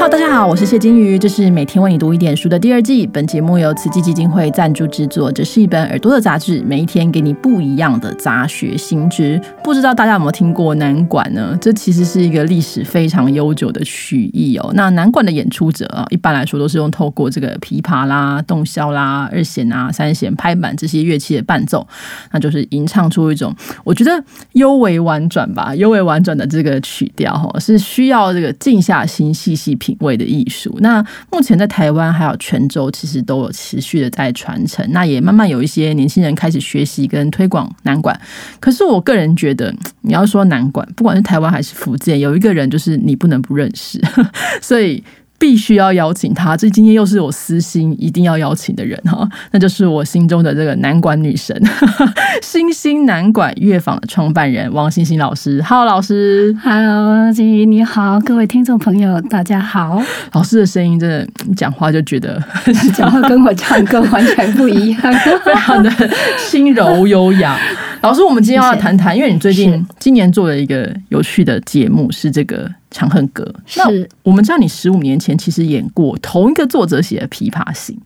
Hello，大家好，我是谢金鱼，这是每天为你读一点书的第二季。本节目由慈济基金会赞助制作，这是一本耳朵的杂志，每一天给你不一样的杂学新知。不知道大家有没有听过南管呢？这其实是一个历史非常悠久的曲艺哦。那南管的演出者啊，一般来说都是用透过这个琵琶啦、洞箫啦、二弦啊、三弦、拍板这些乐器的伴奏，那就是吟唱出一种我觉得尤为婉转吧，尤为婉转的这个曲调哈，是需要这个静下心细细。品品味的艺术，那目前在台湾还有泉州，其实都有持续的在传承。那也慢慢有一些年轻人开始学习跟推广南管。可是我个人觉得，你要说南管，不管是台湾还是福建，有一个人就是你不能不认识，所以。必须要邀请他，这今天又是我私心一定要邀请的人哈，那就是我心中的这个南管女神，星星南管乐坊的创办人王星星老师。Hello，老师，Hello，金鱼你好，各位听众朋友大家好。老师的声音真的讲话就觉得 讲话跟我唱歌完全不一样，非常的轻柔优雅。老师，我们今天要谈谈，因为你最近今年做了一个有趣的节目，是这个《长恨歌》。那，我们知道你十五年前其实演过同一个作者写的《琵琶行》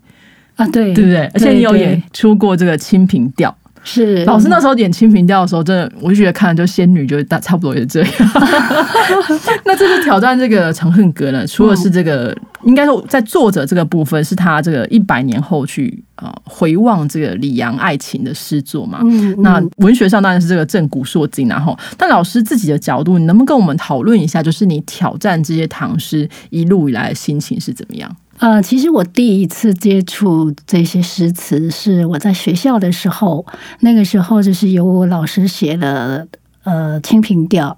啊，对对不对？而且你有演出过这个《清平调》。是，老师那时候演《清平调》的时候，真的我就觉得看就仙女，就大差不多也是这样。那这次挑战这个《长恨歌》呢，除了是这个，应该说在作者这个部分，是他这个一百年后去啊回望这个李阳爱情的诗作嘛。嗯。那文学上当然是这个正古烁今，然后，但老师自己的角度，你能不能跟我们讨论一下，就是你挑战这些唐诗一路以来的心情是怎么样？呃，其实我第一次接触这些诗词是我在学校的时候，那个时候就是有我老师写了呃《清平调》，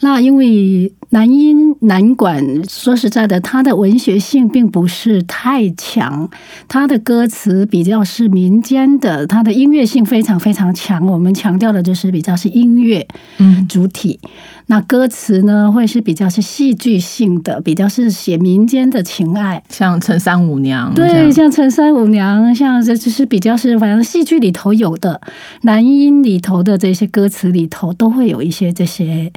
那因为。南音南管，说实在的，它的文学性并不是太强，它的歌词比较是民间的，它的音乐性非常非常强。我们强调的就是比较是音乐嗯主体，那歌词呢会是比较是戏剧性的，比较是写民间的情爱，像陈三五娘，对，像陈三五娘，像这就是比较是反正戏剧里头有的男音里头的这些歌词里头都会有一些这些。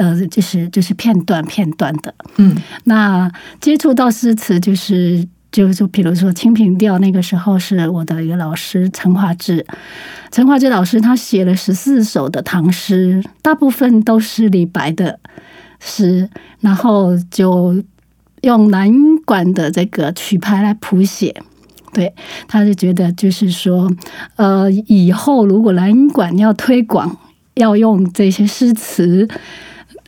呃，就是就是片段片段的，嗯，那接触到诗词，就是就就比如说《清平调》，那个时候是我的一个老师陈华志，陈华志老师他写了十四首的唐诗，大部分都是李白的诗，然后就用南管的这个曲牌来谱写，对，他就觉得就是说，呃，以后如果南管要推广，要用这些诗词。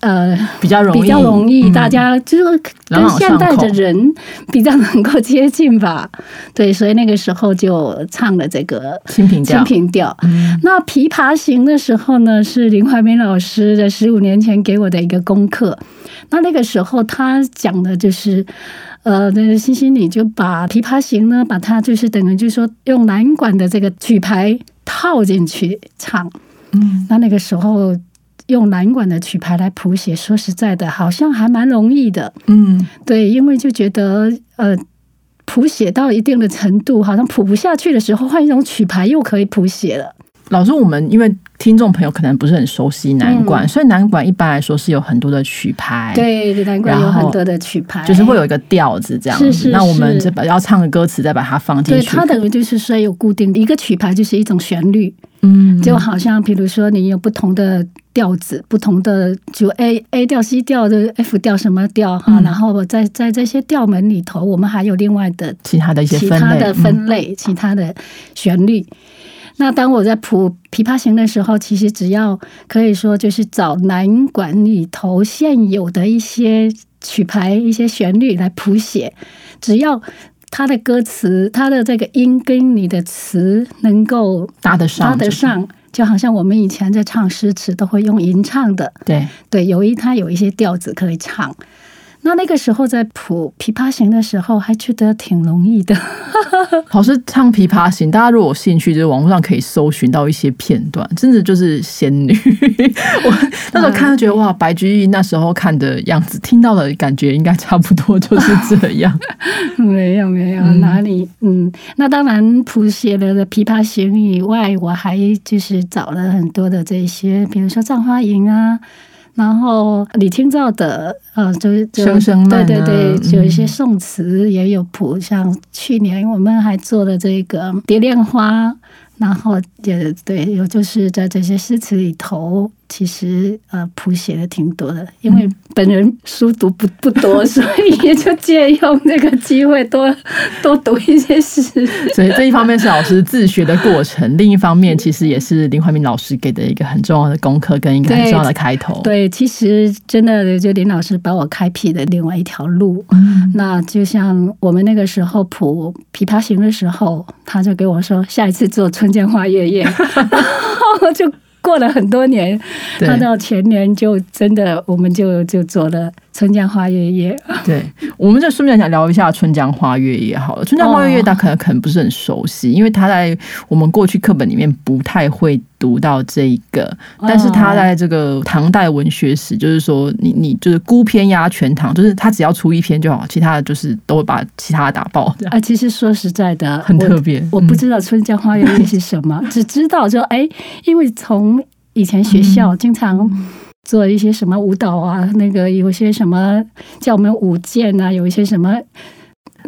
呃，比较容易，比较容易，大家就是跟现代的人比较能够接近吧。对，所以那个时候就唱了这个《清平调》。清平调。那《琵琶行》的时候呢，是林怀民老师在十五年前给我的一个功课。那那个时候他讲的就是，呃，那个欣欣你就把《琵琶行》呢，把它就是等于就是说用南管的这个曲牌套进去唱。嗯，那那个时候。用蓝管的曲牌来谱写，说实在的，好像还蛮容易的。嗯，对，因为就觉得呃，谱写到一定的程度，好像谱不下去的时候，换一种曲牌又可以谱写了。老师，我们因为听众朋友可能不是很熟悉南管，所以南管一般来说是有很多的曲牌。对，南管有很多的曲牌，就是会有一个调子这样子。那我们把要唱的歌词再把它放进去。对，它等于就是说有固定的一个曲牌，就是一种旋律。嗯，就好像比如说你有不同的调子，不同的就 A A 调、C 调的 F 调什么调哈，然后在在这些调门里头，我们还有另外的其他的一些其他的分类，其他的旋律。那当我在谱《琵琶行》的时候，其实只要可以说就是找南管里头现有的一些曲牌、一些旋律来谱写，只要。他的歌词，他的这个音跟你的词能够搭得上，搭得上，就好像我们以前在唱诗词都会用吟唱的，对对，有一他有一些调子可以唱。那那个时候在谱《琵琶行》的时候，还觉得挺容易的。老师唱《琵琶行》，大家如果有兴趣，就是网络上可以搜寻到一些片段，真的就是仙女。我那时候看，觉得哇，白居易那时候看的样子，听到的感觉应该差不多就是这样。没有没有，哪里？嗯，那当然谱写了《琵琶行》以外，我还就是找了很多的这些，比如说《葬花吟》啊。然后李清照的呃，就就声声慢啊对对对，嗯。有一些宋词也有谱，像去年我们还做了这个《蝶恋花》，然后也对，有就是在这些诗词里头，其实呃谱写的挺多的，因为本人书读不不多，所以也就借用这个机会多 多读一些诗。所以这一方面是老师自学的过程，另一方面其实也是林怀民老师给的一个很重要的功课跟一个很重要的开头。对，其实真的就林老师把我开辟的另外一条路。嗯，那就像我们那个时候谱《琵琶行》的时候，他就给我说，下一次做《春江花月夜》，然后就过了很多年，对。他到前年就真的我们就就做了《春江花月夜》。对，我们就顺便想聊一下《春江花月夜》好了。《春江花月夜》哦大家可能可能不是很熟悉，因为它在我们过去课本里面不太会读到这一个，哦但是它在这个唐代文学史，就是说你你就是孤篇压全唐，就是它只要出一篇就好，其他的就是都会把其他的打爆，啊，其实说实在的，很特别。我不嗯知道《春江花月夜》是什么，只知道就哎，因为从以前学嗯校经常做一些什么舞蹈啊，那个有些什么叫我们舞剑啊，有一些什么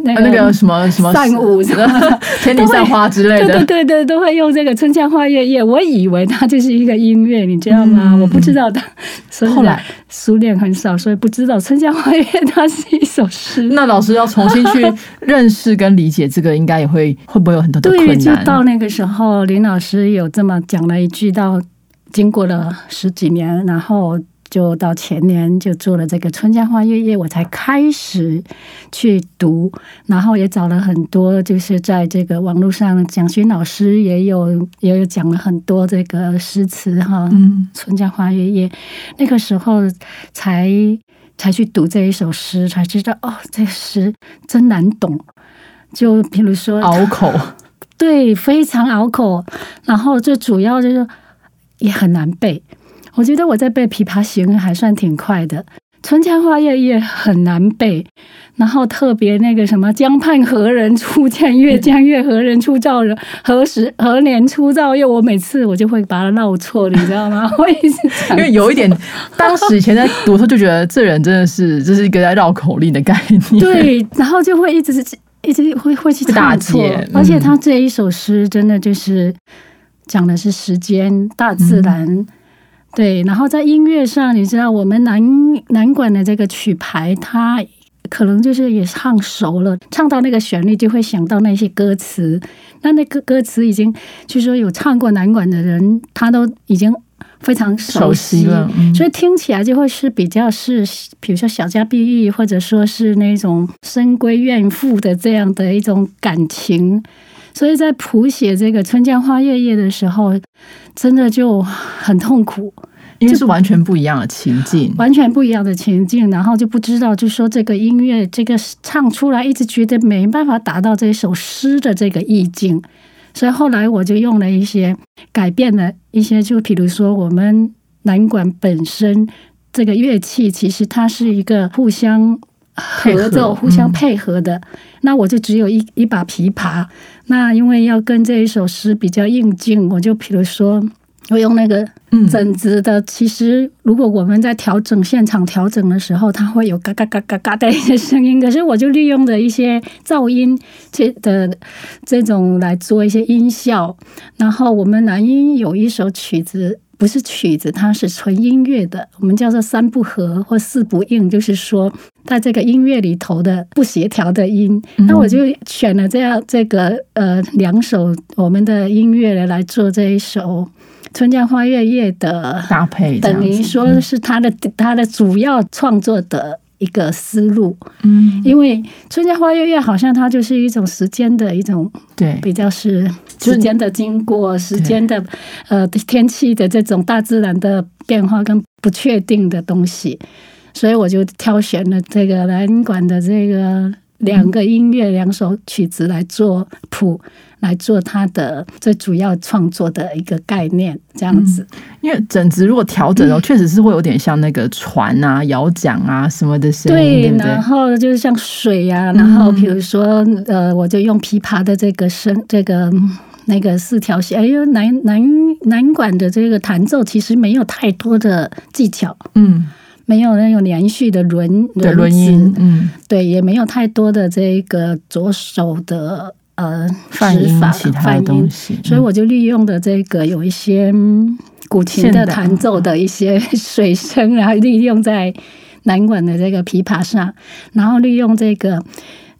那啊那个什么什么 散舞什么。天女散花之类的 对，对对，都会用这个《春江花月夜》，我以为它就是一个音乐，你知道吗？嗯我不知道它，所以后来熟练很少，所以不知道《春江花月夜》它是一首诗。那老师要重新去认识跟理解这个，应该也会会不会有很多的对，困就到？那个时候，林老师有这么讲了一句，到经过了十几年，然后就到前年就做了这个《春江花月夜》，我才开始去读，然后也找了很多，就是在这个网络上，蒋勋老师也有也有讲了很多这个诗词哈，嗯，《春江花月夜》，那个时候才才去读这一首诗，才知道哦，这诗真难懂。就比如说拗口，对，非常拗口。然后最主要就是也很难背。我觉得我在背《琵琶行》还算挺快的，《春江花月夜》很难背。然后特别那个什么“江畔何人初见月，江月何人初照人？何时何年初照月？”我每次我就会把它绕错，你知道吗？我一直因为有一点，当时以前在读的时候就觉得这人真的是这是一个在绕口令的概念。对，然后就会一直一直会会去打唱错而且他这一首诗真的就是讲的是时间、大自然。嗯对，然后在音乐上，你知道我们南南管的这个曲牌，它可能就是也唱熟了，唱到那个旋律就会想到那些歌词。那那个歌词已经，据说有唱过南管的人，他都已经非常熟熟悉了嗯所以听起来就会是比较是，比如说小家碧玉，或者说是那种深闺怨妇的这样的一种感情。所以在谱写这个《春江花月夜》的时候，真的就很痛苦，因为是完全不一样的情境。完全不一样的情境，然后就不知道，就说这个音乐这个唱出来，一直觉得没办法达到这首诗的这个意境，所以后来我就用了一些改变了一些，就比如说我们南管本身这个乐器，其实它是一个互相。合配奏、合互相嗯配合的，那我就只有一一把琵琶。那因为要跟这一首诗比较应景，我就比如说，我用那个嗯整直的。其实，如果我们在调整现场调整的时候，它会有嘎嘎嘎嘎嘎的一些声音。可是，我就利用的一些噪音这的这种来做一些音效。然后，我们南音有一首曲子。不是曲子，它是纯音乐的，我们叫做三不合或四不应，就是说在这个音乐里头的不协调的音。嗯那我就选了这样这个呃两首我们的音乐来做这一首《春江花月夜》的搭配等于说是他的他的主要创作的一个思路，嗯，因为《春江花月夜》好像它就是一种时间的一种对，比较是时间的经过、时间的呃天气的这种大自然的变化跟不确定的东西，所以我就挑选了这个蓝管的这个两个音乐、两首曲子来做谱，来做它的最主要创作的一个概念，这样子。因为整直如果调整哦，确实是会有点像那个船啊、摇桨啊什么的声音，对然？后就是像水呀、然后比如说呃，我就用琵琶的这个声，这个那个四条线，哎呦，南南南管的这个弹奏其实没有太多的技巧，嗯，没有那种连续的轮对，轮音，嗯，对，也没有太多的这个左手的呃泛音指法其他的泛音东西，所以我就利用的这个有一些嗯古琴的弹奏的一些 水声，然后利用在南管的这个琵琶上，然后利用这个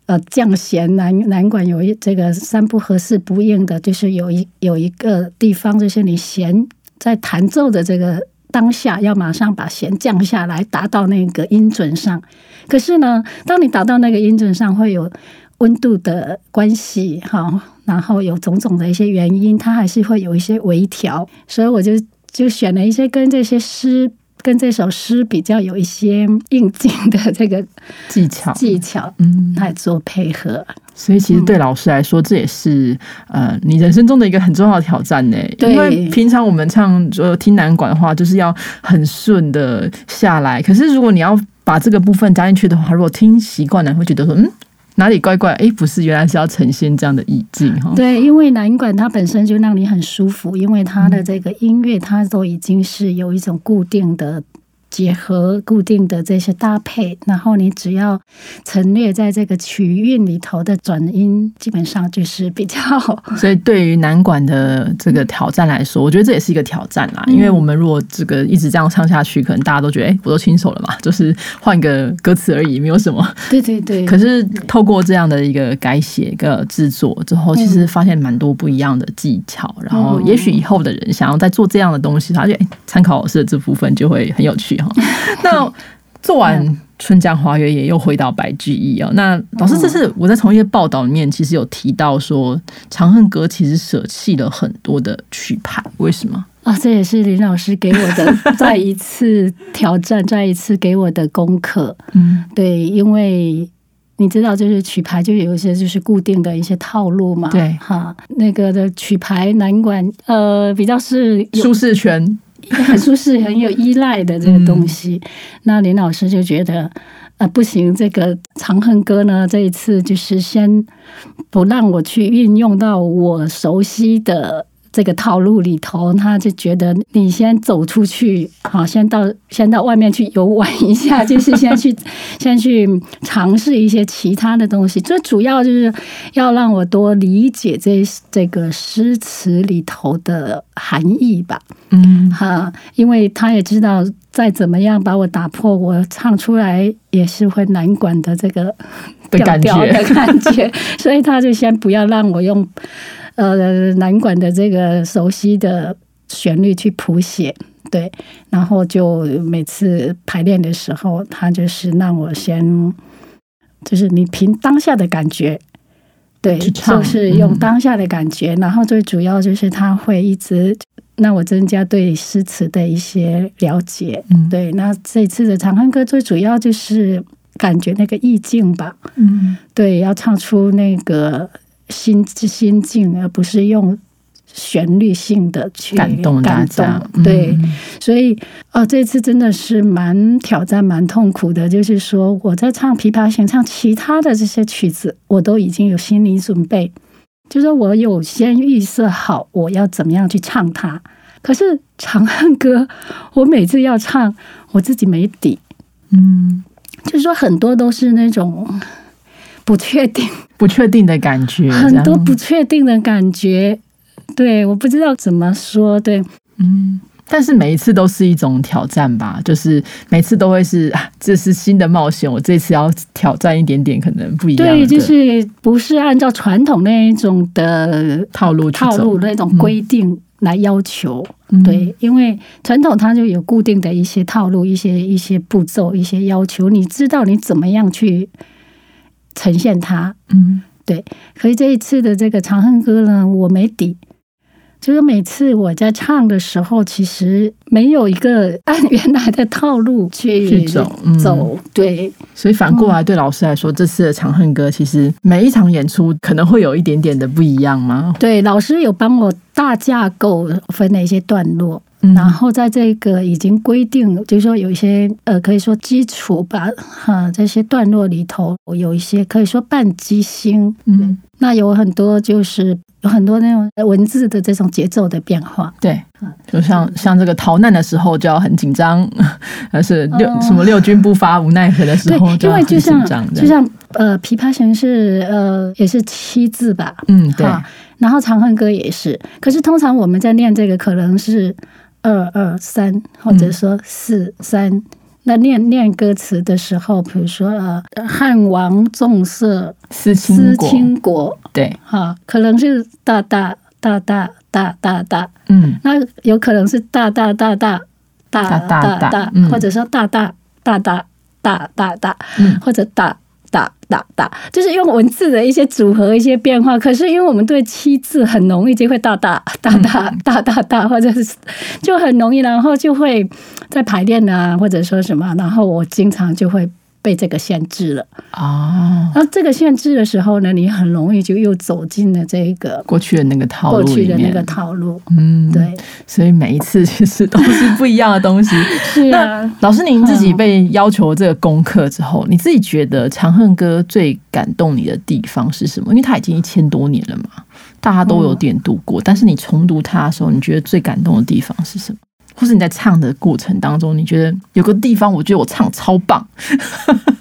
呃降弦南南管有一这个三不合四不应的，就是有一有一个地方，就是你弦在弹奏的这个。当下要马上把弦降下来，达到那个音准上。可是呢，当你达到那个音准上，会有温度的关系，哈，然后有种种的一些原因，它还是会有一些微调，所以我就就选了一些跟这些诗、跟这首诗比较有一些应景的这个技巧，技巧嗯，来做配合。所以其实对老师来说，这也是呃你人生中的一个很重要的挑战呢。因为平常我们唱呃听南管的话，就是要很顺的下来。可是如果你要把这个部分加进去的话，如果听习惯了，会觉得说嗯哪里怪怪，哎，不是，原来是要呈现这样的意境哈。对，因为南管它本身就让你很舒服，因为它的这个音乐它都已经是有一种固定的。结合固定的这些搭配，然后你只要陈列在这个曲韵里头的转音，基本上就是比较 所以对于南管的这个挑战来说，我觉得这也是一个挑战啦。因为我们如果这个一直这样唱下去，可能大家都觉得，哎、我都亲手了嘛，就是换个歌词而已，没有什么。对对对。可是透过这样的一个改写、一个制作之后，其实发现蛮多不一样的技巧。然后，也许以后的人想要再做这样的东西，他就哎参考老师的这部分就会很有趣哈。那做完《春江花月夜》，又回到白居易哦。那老师，这次我在从一些报道里面，其实有提到说，《长恨歌》其实舍弃了很多的曲牌，为什么？啊，这也是林老师给我的再一次挑战，再一次给我的功课。嗯，对，因为你知道，就是曲牌就有一些就是固定的一些套路嘛。对哈，那个的曲牌难管呃比较是舒适圈，很 舒适、很有依赖的这个东西。那林老师就觉得，呃，不行，这个《长恨歌》呢，这一次就是先不让我去运用到我熟悉的。这个套路里头，他就觉得你先走出去，好，先到先到外面去游玩一下，就是先去先去尝试一些其他的东西。最主要就是要让我多理解这这个诗词里头的含义吧。嗯，哈，因为他也知道，再怎么样把我打破，我唱出来也是会难管的这个的感觉调调的感觉，所以他就先不要让我用呃南管的这个熟悉的旋律去谱写，对，然后就每次排练的时候，他就是让我先，就是你凭当下的感觉。对，就是用嗯当下的感觉，然后最主要就是他会一直让我增加对诗词的一些了解。嗯对，那这次的《长恨歌》最主要就是感觉那个意境吧。嗯，对，要唱出那个心心境，而不是用旋律性的去感动大家动。对，嗯所以哦，这次真的是蛮挑战、蛮痛苦的。就是说，我在唱《琵琶行》、唱其他的这些曲子，我都已经有心理准备，就是我有先预设好我要怎么样去唱它。可是《长恨歌》，我每次要唱，我自己没底，嗯，就是说很多都是那种不确定，不确定的感觉，很多不确定的感觉。对，我不知道怎么说。对，嗯，但是每一次都是一种挑战吧，就是每次都会是啊，这是新的冒险，我这次要挑战一点点，可能不一样的对，就是不是按照传统那一种的套路去套走路那种规定来要求。嗯对，因为传统它就有固定的一些套路、一些一些步骤、一些要求，你知道你怎么样去呈现它。嗯对可是这一次的这个《长恨歌》呢，我没底。就是每次我在唱的时候，其实没有一个按原来的套路去去走嗯走对，所以反过来对老师来说，这次的《长恨歌》其实每一场演出可能会有一点点的不一样吗？对，老师有帮我大架构分了一些段落，嗯。然后在这个已经规定，就是说有一些呃，可以说基础吧，哈，这些段落里头有一些可以说半即兴，嗯。那有很多就是有很多那种文字的这种节奏的变化。对，就像像这个逃难的时候就要很紧张，而是六、哦什么六军不发无奈何的时候，就要很紧因为就像张。就像呃，琵琶行是呃也是七字吧，嗯，对，哈，然后长恨歌也是，可是通常我们在念这个可能是二二三或者说四三那念念歌词的时候比如说呃汉王重色思倾国对。哈可能是大大大大大大大嗯。那有可能是大大大大大大大或者说大大大大大大大或者大大大大，就是用文字的一些组合、一些变化。可是因为我们对七字很容易就会大大大大大大大，或者是就很容易，然后就会在排练啊，或者说什么，然后我经常就会被这个限制了。哦，那这个限制的时候呢，你很容易就又走进了这个过去的那个套路里面，去的那个套路。嗯，对，所以每一次其实都是不一样的东西。是啊。老师，您自己被要求这个功课之后，你自己觉得《长恨歌》最感动你的地方是什么？因为它已经一千多年了嘛，大家都有点读过，但是你重读它的时候，你觉得最感动的地方是什么？或是你在唱的过程当中，你觉得有个地方，我觉得我唱超棒，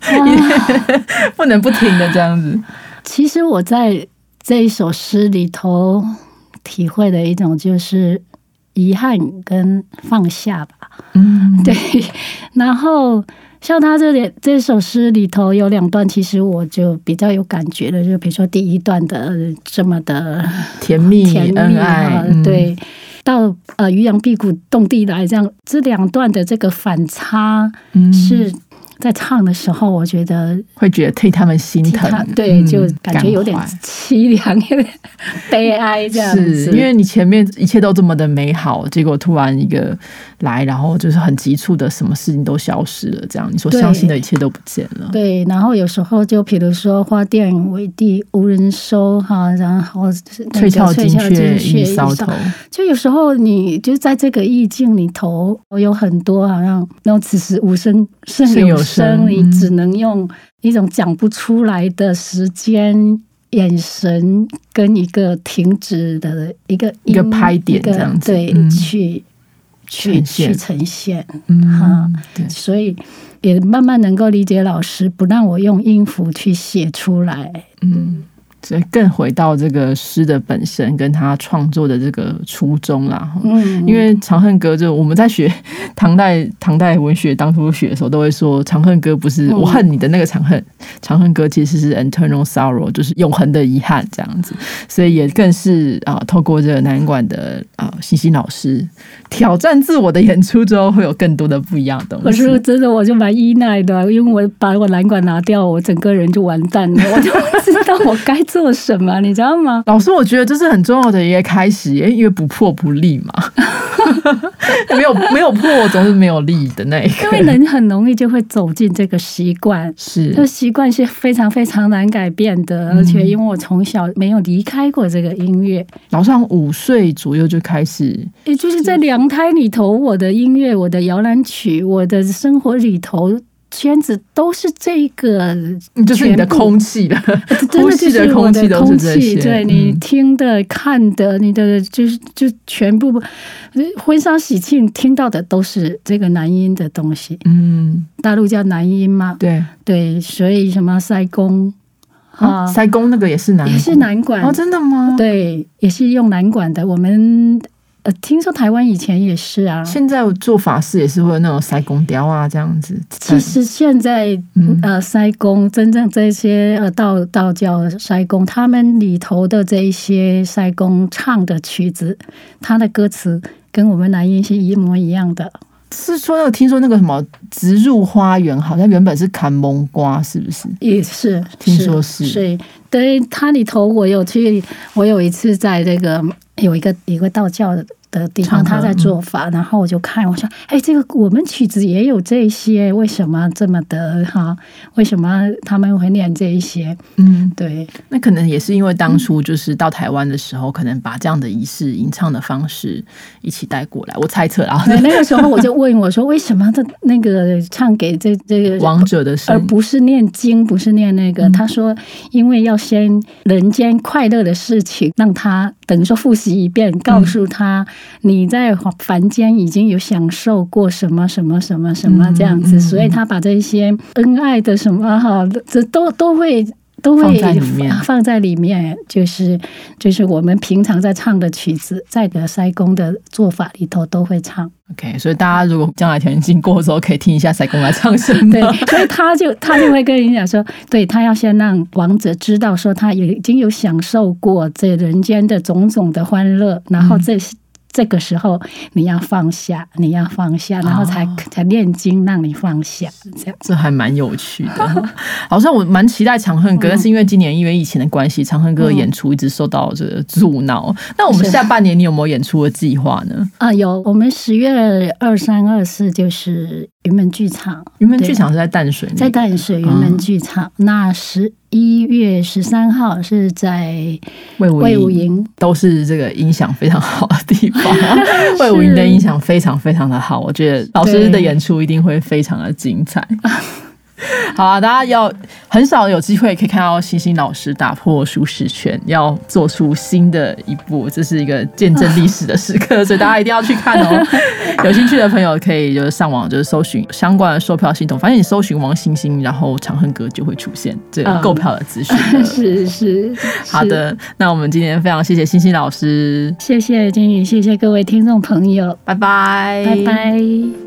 不能不停的这样子。其实我在这一首诗里头体会的一种就是遗憾跟放下吧。嗯，对，然后像他这里这首诗里头有两段，其实我就比较有感觉的，就比如说第一段的这么的甜蜜甜蜜恩爱哈，，嗯，对。到呃，渔阳辟谷动地来，这样这两段的这个反差嗯。是在唱的时候，我觉得会觉得替他们心疼，对，嗯就感觉有点凄凉，有点 悲哀这样子。是因为你前面一切都这么的美好，结果突然一个来，然后就是很急促的，什么事情都消失了，这样你所相信的一切都不见了。对，然后有时候就比如说花店为地无人收哈，然后翠翘翠翘金雀金一搔头，就有时候你就在这个意境里头，有很多好像那种此时无声胜胜有有声声，你嗯只能用一种讲不出来的时间。眼神跟一个停止的一个一个拍点这样子对，嗯去去去呈现，嗯哈，对，所以也慢慢能够理解老师不让我用音符去写出来。嗯。所以更回到这个诗的本身，跟他创作的这个初衷啦。嗯，因为《长恨歌》就我们在学唐代唐代文学当初学的时候，都会说《长恨歌》不是嗯我恨你的那个长恨，《长恨歌》其实是 eternal sorrow，就是永恒的遗憾这样子。所以也更是啊、透过这个南管的啊欣欣老师挑战自我的演出之后，会有更多的不一样的东西可是。真的我就蛮依赖的，因为我把我蓝管拿掉，我整个人就完蛋了，我就 不知道我该做什么，你知道吗？老师，我觉得这是很重要的一个开始，因为不破不立嘛，没有没有破总是没有立的那一因为，人很容易就会走进这个习惯。是。这习惯是非常非常难改变的，而且因为我从小没有离开过这个音乐，老上五岁左右就开始也就是在娘胎里头，我的音乐、我的摇篮曲、我的生活里头圈子都是这个，就是你的空气了，真的呼吸就是我空气都的空气，是这些。对你嗯。听的、看的，你的就是就全部婚丧喜庆听到的都是这个男音的东西，嗯，大陆叫男音嘛，对。对，所以什么塞公？啊，塞公那个也是男也是男管哦，真的吗？，对，也是用男管的。我们呃，听说台湾以前也是啊。现在做法事也是会有那种塞公雕啊这样子。其实现在嗯呃，塞公真正这些呃道道教塞公，他们里头的这一些塞公唱的曲子，他的歌词跟我们南音是一模一样的。是说有听说那个什么植入花园，好像原本是砍蒙瓜，是不是？也是，听说是所以对它里头，我有去，我有一次在这个有一个一个道教的。的地方，他在做法，然后我就看，我说，哎，这个我们曲子也有这些，为什么这么的哈？为什么他们会念这一些？嗯，对，那可能也是因为当初就是到台湾的时候，可能把这样的仪式吟唱的方式一起带过来，我猜测啊，对，那个时候我就问我说，为什么这那个唱给这这个王者的声而不是念经，不是念那个？他说，因为要先人间快乐的事情，让他等于说复习一遍，告诉他你在凡间已经有享受过什么什么什么什么这样子，所以他把这些恩爱的什么哈，这都都会。都会放在里面放在里面，就是就是我们平常在唱的曲子，在的塞公的做法里头都会唱。OK，所以大家如果将来田经过的时候，可以听一下塞公来唱什么。对，所以他就他就会跟你讲说，对他要先让王者知道说他已经有享受过这人间的种种的欢乐，然后这。这个时候你要放下，你要放下，然后才、才念经让你放下，这样。这还蛮有趣的。好像我蛮期待《长恨歌》，但是因为今年因为疫情的关系，《长恨歌》演出一直受到这个阻挠。那我们下半年你有没有演出的计划呢？啊，有，我们十月二三、二四就是云门剧场，云门剧场是在淡水，在淡水云门剧场。那十一月十三号是在魏武营，都是这个音响非常好的地方。魏武营的音响非常非常的好，我觉得老师的演出一定会非常的精彩。好啊，大家要很少有机会可以看到星星老师打破舒适圈，要做出新的一步，这是一个见证历史的时刻，所以大家一定要去看哦。有兴趣的朋友可以就是上网就是搜寻相关的售票系统，反正你搜寻王星星，然后长恨歌就会出现这个购票的资讯、嗯。是是，好的，那我们今天非常谢谢星星老师，谢谢金宇，谢谢各位听众朋友，拜拜，拜拜。